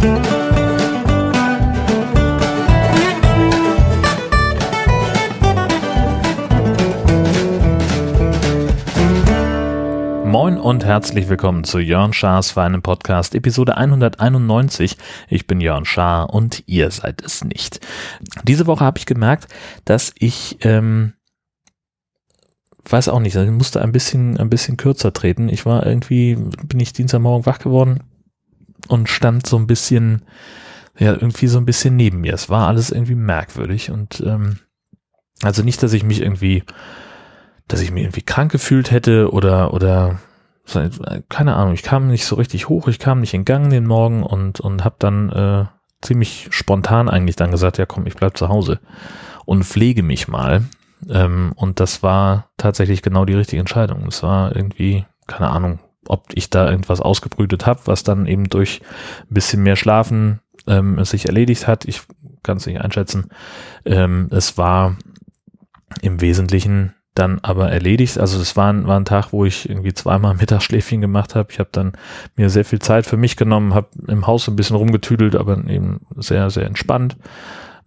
Moin und herzlich willkommen zu Jörn Schars feinem Podcast, Episode 191. Ich bin Jörn Schaar und ihr seid es nicht. Diese Woche habe ich gemerkt, dass ich, ähm, weiß auch nicht, ich musste ein bisschen, ein bisschen kürzer treten. Ich war irgendwie, bin ich Dienstagmorgen wach geworden und stand so ein bisschen, ja, irgendwie so ein bisschen neben mir. Es war alles irgendwie merkwürdig und, ähm, also nicht, dass ich mich irgendwie dass ich mich irgendwie krank gefühlt hätte oder, oder keine Ahnung, ich kam nicht so richtig hoch, ich kam nicht in Gang den Morgen und, und habe dann äh, ziemlich spontan eigentlich dann gesagt, ja komm, ich bleib zu Hause und pflege mich mal. Ähm, und das war tatsächlich genau die richtige Entscheidung. Es war irgendwie, keine Ahnung, ob ich da irgendwas ausgebrütet habe, was dann eben durch ein bisschen mehr Schlafen ähm, sich erledigt hat. Ich kann es nicht einschätzen. Ähm, es war im Wesentlichen dann aber erledigt. Also es war, war ein Tag, wo ich irgendwie zweimal Mittagsschläfchen gemacht habe. Ich habe dann mir sehr viel Zeit für mich genommen, habe im Haus ein bisschen rumgetüdelt, aber eben sehr, sehr entspannt.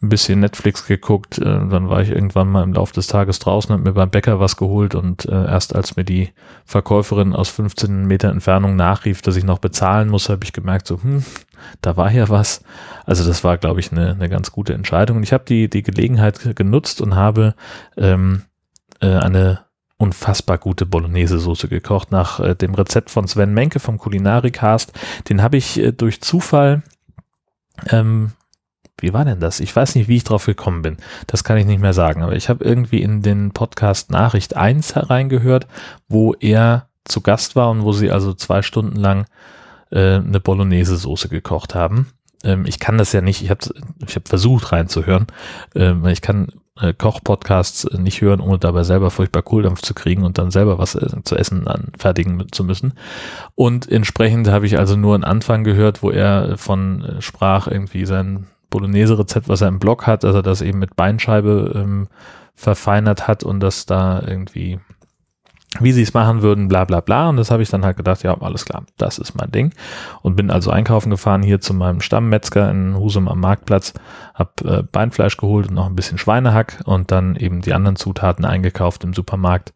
Ein bisschen Netflix geguckt, äh, dann war ich irgendwann mal im Laufe des Tages draußen, habe mir beim Bäcker was geholt und äh, erst als mir die Verkäuferin aus 15 Meter Entfernung nachrief, dass ich noch bezahlen muss, habe ich gemerkt, so, hm, da war ja was. Also das war, glaube ich, eine, eine ganz gute Entscheidung. Und ich habe die, die Gelegenheit genutzt und habe ähm, äh, eine unfassbar gute Bolognese-Soße gekocht nach äh, dem Rezept von Sven Menke vom Kulinarikast. Den habe ich äh, durch Zufall, ähm, wie war denn das? Ich weiß nicht, wie ich drauf gekommen bin. Das kann ich nicht mehr sagen. Aber ich habe irgendwie in den Podcast Nachricht 1 hereingehört, wo er zu Gast war und wo sie also zwei Stunden lang äh, eine Bolognese-Soße gekocht haben. Ähm, ich kann das ja nicht, ich habe ich hab versucht reinzuhören. Ähm, ich kann äh, Koch-Podcasts äh, nicht hören, ohne dabei selber furchtbar Kohldampf zu kriegen und dann selber was äh, zu essen anfertigen zu müssen. Und entsprechend habe ich also nur einen Anfang gehört, wo er von äh, sprach, irgendwie sein Bolognese-Rezept, was er im Blog hat, dass er das eben mit Beinscheibe ähm, verfeinert hat und das da irgendwie wie sie es machen würden, bla bla bla. Und das habe ich dann halt gedacht, ja, alles klar, das ist mein Ding. Und bin also einkaufen gefahren hier zu meinem Stammmetzger in Husum am Marktplatz, habe äh, Beinfleisch geholt und noch ein bisschen Schweinehack und dann eben die anderen Zutaten eingekauft im Supermarkt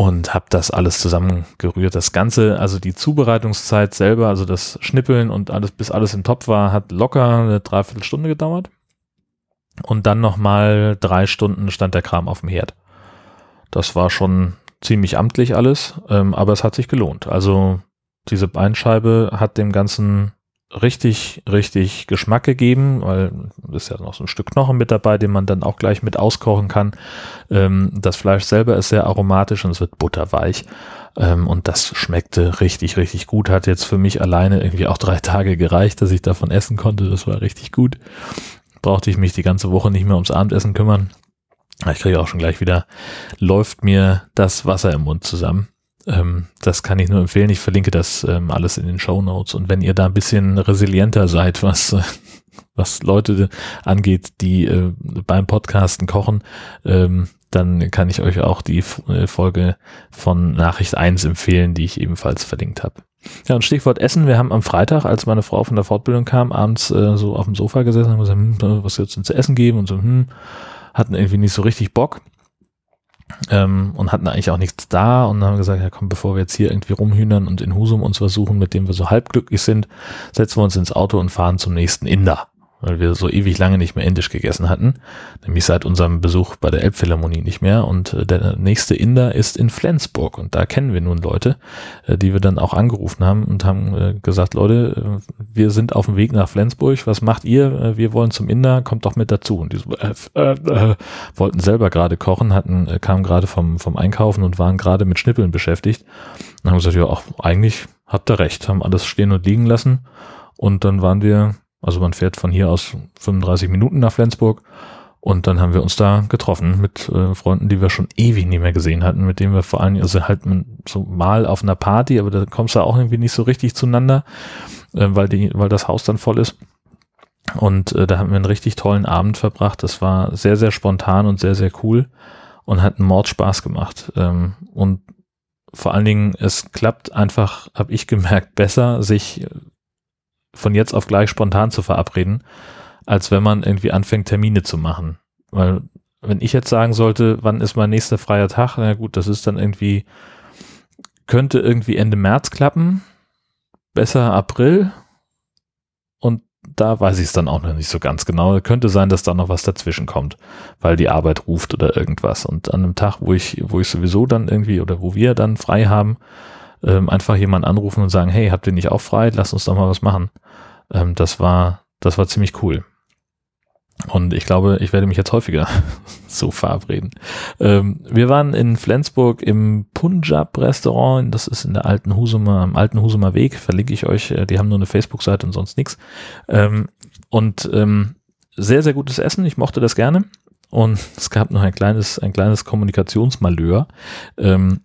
und habe das alles zusammengerührt. Das Ganze, also die Zubereitungszeit selber, also das Schnippeln und alles, bis alles im Topf war, hat locker eine Dreiviertelstunde gedauert. Und dann nochmal drei Stunden stand der Kram auf dem Herd. Das war schon ziemlich amtlich alles, ähm, aber es hat sich gelohnt. Also diese Beinscheibe hat dem Ganzen richtig, richtig Geschmack gegeben, weil ist ja noch so ein Stück Knochen mit dabei, den man dann auch gleich mit auskochen kann. Ähm, das Fleisch selber ist sehr aromatisch und es wird butterweich. Ähm, und das schmeckte richtig, richtig gut. Hat jetzt für mich alleine irgendwie auch drei Tage gereicht, dass ich davon essen konnte. Das war richtig gut. Brauchte ich mich die ganze Woche nicht mehr ums Abendessen kümmern. Ich kriege auch schon gleich wieder, läuft mir das Wasser im Mund zusammen. Ähm, das kann ich nur empfehlen. Ich verlinke das ähm, alles in den Show Notes. Und wenn ihr da ein bisschen resilienter seid, was, äh, was Leute angeht, die äh, beim Podcasten kochen, ähm, dann kann ich euch auch die äh, Folge von Nachricht 1 empfehlen, die ich ebenfalls verlinkt habe. Ja, und Stichwort Essen. Wir haben am Freitag, als meine Frau von der Fortbildung kam, abends äh, so auf dem Sofa gesessen und gesagt, hm, was jetzt denn zu essen geben? Und so, hm, hatten irgendwie nicht so richtig Bock ähm, und hatten eigentlich auch nichts da und haben gesagt, ja komm, bevor wir jetzt hier irgendwie rumhühnern und in Husum uns versuchen, mit dem wir so halbglücklich sind, setzen wir uns ins Auto und fahren zum nächsten Inder weil wir so ewig lange nicht mehr indisch gegessen hatten, nämlich seit unserem Besuch bei der Elbphilharmonie nicht mehr. Und äh, der nächste Inder ist in Flensburg und da kennen wir nun Leute, äh, die wir dann auch angerufen haben und haben äh, gesagt, Leute, wir sind auf dem Weg nach Flensburg, was macht ihr? Wir wollen zum Inder, kommt doch mit dazu. Und die so, äh, äh, wollten selber gerade kochen, hatten, kamen gerade vom, vom Einkaufen und waren gerade mit Schnippeln beschäftigt. Und haben gesagt, ja, auch eigentlich habt ihr recht, haben alles stehen und liegen lassen. Und dann waren wir also man fährt von hier aus 35 Minuten nach Flensburg und dann haben wir uns da getroffen mit äh, Freunden, die wir schon ewig nicht mehr gesehen hatten, mit denen wir vor allem, also halt so mal auf einer Party, aber da kommst du auch irgendwie nicht so richtig zueinander, äh, weil die, weil das Haus dann voll ist. Und äh, da haben wir einen richtig tollen Abend verbracht. Das war sehr, sehr spontan und sehr, sehr cool und hat einen Mord Spaß gemacht. Ähm, und vor allen Dingen, es klappt einfach, habe ich gemerkt, besser, sich von jetzt auf gleich spontan zu verabreden, als wenn man irgendwie anfängt, Termine zu machen. Weil wenn ich jetzt sagen sollte, wann ist mein nächster freier Tag, na gut, das ist dann irgendwie, könnte irgendwie Ende März klappen, besser April und da weiß ich es dann auch noch nicht so ganz genau. Könnte sein, dass da noch was dazwischen kommt, weil die Arbeit ruft oder irgendwas. Und an einem Tag, wo ich, wo ich sowieso dann irgendwie oder wo wir dann frei haben, ähm, einfach jemanden anrufen und sagen, hey, habt ihr nicht auch frei? Lass uns doch mal was machen. Ähm, das war, das war ziemlich cool. Und ich glaube, ich werde mich jetzt häufiger so verabreden. Ähm, wir waren in Flensburg im Punjab-Restaurant. Das ist in der alten Husumer, am alten Husumer Weg. Verlinke ich euch. Äh, die haben nur eine Facebook-Seite und sonst nichts. Ähm, und ähm, sehr, sehr gutes Essen. Ich mochte das gerne. Und es gab noch ein kleines, ein kleines Kommunikationsmalheur. Ähm,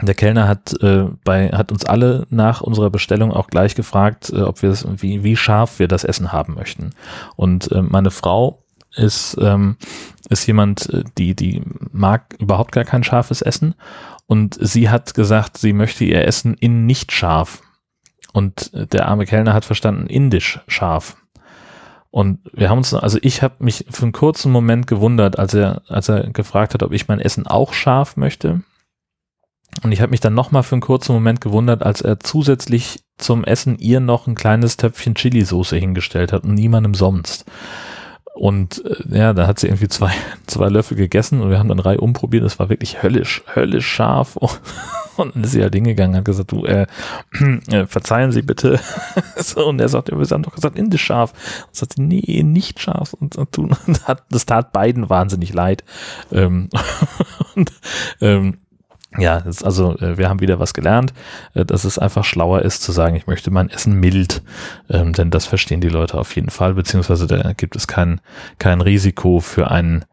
der Kellner hat äh, bei hat uns alle nach unserer Bestellung auch gleich gefragt, äh, ob wir es wie wie scharf wir das Essen haben möchten. Und äh, meine Frau ist ähm, ist jemand, äh, die die mag überhaupt gar kein scharfes Essen und sie hat gesagt, sie möchte ihr Essen in nicht scharf. Und äh, der arme Kellner hat verstanden indisch scharf. Und wir haben uns, also ich habe mich für einen kurzen Moment gewundert, als er, als er gefragt hat, ob ich mein Essen auch scharf möchte. Und ich habe mich dann nochmal für einen kurzen Moment gewundert, als er zusätzlich zum Essen ihr noch ein kleines Töpfchen Chili-Soße hingestellt hat und niemandem sonst. Und äh, ja, da hat sie irgendwie zwei, zwei Löffel gegessen und wir haben dann drei umprobiert. Das war wirklich höllisch, höllisch scharf. Und dann ist sie halt hingegangen und hat gesagt, du, äh, äh, verzeihen Sie bitte. so, und er sagt, wir haben doch gesagt, indisch scharf. Und sagt sie, nee, nicht scharf. Und, und, und das tat beiden wahnsinnig leid. Ähm, und ähm, ja, also äh, wir haben wieder was gelernt, äh, dass es einfach schlauer ist zu sagen, ich möchte mein Essen mild, ähm, denn das verstehen die Leute auf jeden Fall, beziehungsweise da gibt es kein, kein Risiko für ein,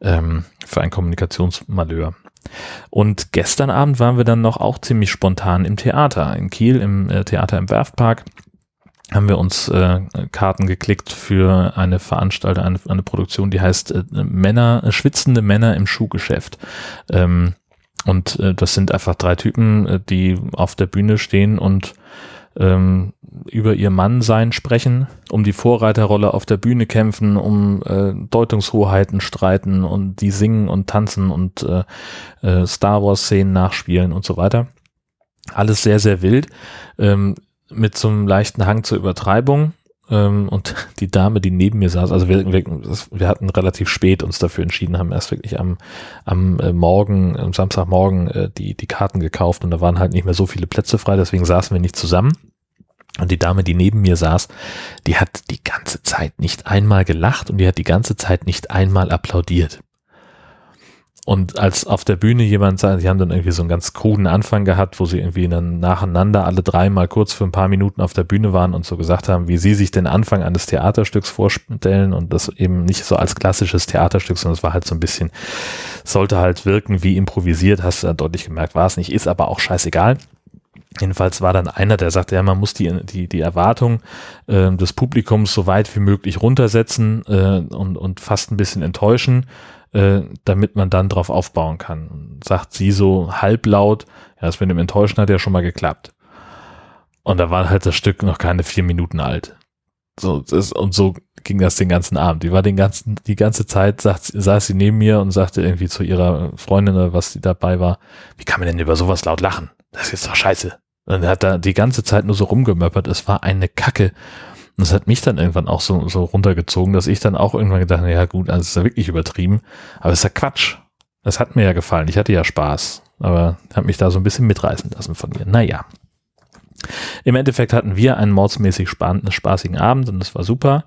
ähm, für ein Kommunikationsmalheur. Und gestern Abend waren wir dann noch auch ziemlich spontan im Theater, in Kiel, im äh, Theater im Werftpark haben wir uns äh, Karten geklickt für eine Veranstaltung, eine, eine Produktion, die heißt äh, Männer, schwitzende Männer im Schuhgeschäft. Ähm, und äh, das sind einfach drei Typen, äh, die auf der Bühne stehen und ähm, über ihr Mannsein sprechen, um die Vorreiterrolle auf der Bühne kämpfen, um äh, Deutungshoheiten streiten und die singen und tanzen und äh, äh, Star Wars-Szenen nachspielen und so weiter. Alles sehr, sehr wild, ähm, mit so einem leichten Hang zur Übertreibung. Ähm, und die Dame, die neben mir saß, also wir, wir, wir, hatten relativ spät uns dafür entschieden, haben erst wirklich am, am äh, Morgen, am Samstagmorgen äh, die, die Karten gekauft und da waren halt nicht mehr so viele Plätze frei, deswegen saßen wir nicht zusammen. Und die Dame, die neben mir saß, die hat die ganze Zeit nicht einmal gelacht und die hat die ganze Zeit nicht einmal applaudiert. Und als auf der Bühne jemand sagt, die haben dann irgendwie so einen ganz kruden Anfang gehabt, wo sie irgendwie dann nacheinander alle dreimal kurz für ein paar Minuten auf der Bühne waren und so gesagt haben, wie sie sich den Anfang eines Theaterstücks vorstellen und das eben nicht so als klassisches Theaterstück, sondern es war halt so ein bisschen, sollte halt wirken wie improvisiert, hast du ja deutlich gemerkt, war es nicht, ist aber auch scheißegal. Jedenfalls war dann einer, der sagte, ja, man muss die, die, die Erwartung äh, des Publikums so weit wie möglich runtersetzen äh, und, und fast ein bisschen enttäuschen äh, damit man dann drauf aufbauen kann. Sagt sie so halblaut, ja, das mit dem Enttäuschen hat ja schon mal geklappt. Und da war halt das Stück noch keine vier Minuten alt. So, das, und so ging das den ganzen Abend. Die war den ganzen, die ganze Zeit, sagt, saß sie neben mir und sagte irgendwie zu ihrer Freundin oder was sie dabei war, wie kann man denn über sowas laut lachen? Das ist doch scheiße. Und er hat da die ganze Zeit nur so rumgemöppert. Es war eine Kacke. Und das hat mich dann irgendwann auch so, so runtergezogen, dass ich dann auch irgendwann gedacht habe, ja gut, also ist ja wirklich übertrieben, aber es ist ja Quatsch. Es hat mir ja gefallen, ich hatte ja Spaß, aber hat mich da so ein bisschen mitreißen lassen von ihr. Naja. Im Endeffekt hatten wir einen mordsmäßig spaßigen Abend und das war super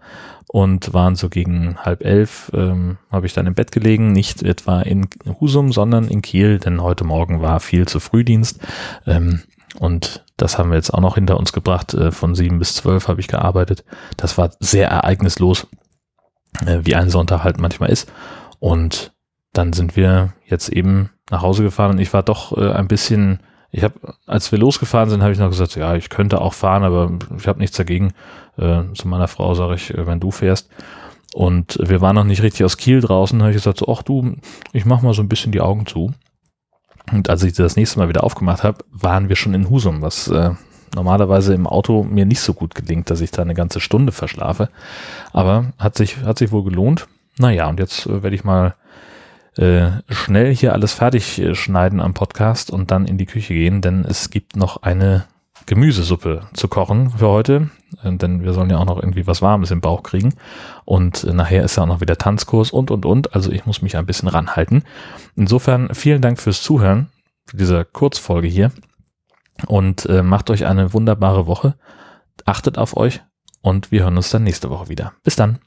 und waren so gegen halb elf, ähm, habe ich dann im Bett gelegen, nicht etwa in Husum, sondern in Kiel, denn heute Morgen war viel zu Frühdienst. Ähm, und das haben wir jetzt auch noch hinter uns gebracht. Äh, von sieben bis zwölf habe ich gearbeitet. Das war sehr ereignislos, äh, wie ein Sonntag halt manchmal ist. Und dann sind wir jetzt eben nach Hause gefahren und ich war doch äh, ein bisschen, ich habe, als wir losgefahren sind, habe ich noch gesagt, ja, ich könnte auch fahren, aber ich habe nichts dagegen. zu meiner Frau sage ich, wenn du fährst. Und wir waren noch nicht richtig aus Kiel draußen, habe ich gesagt, so, ach du, ich mach mal so ein bisschen die Augen zu. Und als ich das nächste Mal wieder aufgemacht habe, waren wir schon in Husum, was äh, normalerweise im Auto mir nicht so gut gelingt, dass ich da eine ganze Stunde verschlafe. Aber hat sich, hat sich wohl gelohnt. Naja, und jetzt äh, werde ich mal äh, schnell hier alles fertig äh, schneiden am Podcast und dann in die Küche gehen, denn es gibt noch eine Gemüsesuppe zu kochen für heute, denn wir sollen ja auch noch irgendwie was Warmes im Bauch kriegen und äh, nachher ist ja auch noch wieder Tanzkurs und und und, also ich muss mich ein bisschen ranhalten. Insofern vielen Dank fürs Zuhören, für diese Kurzfolge hier und äh, macht euch eine wunderbare Woche, achtet auf euch und wir hören uns dann nächste Woche wieder. Bis dann.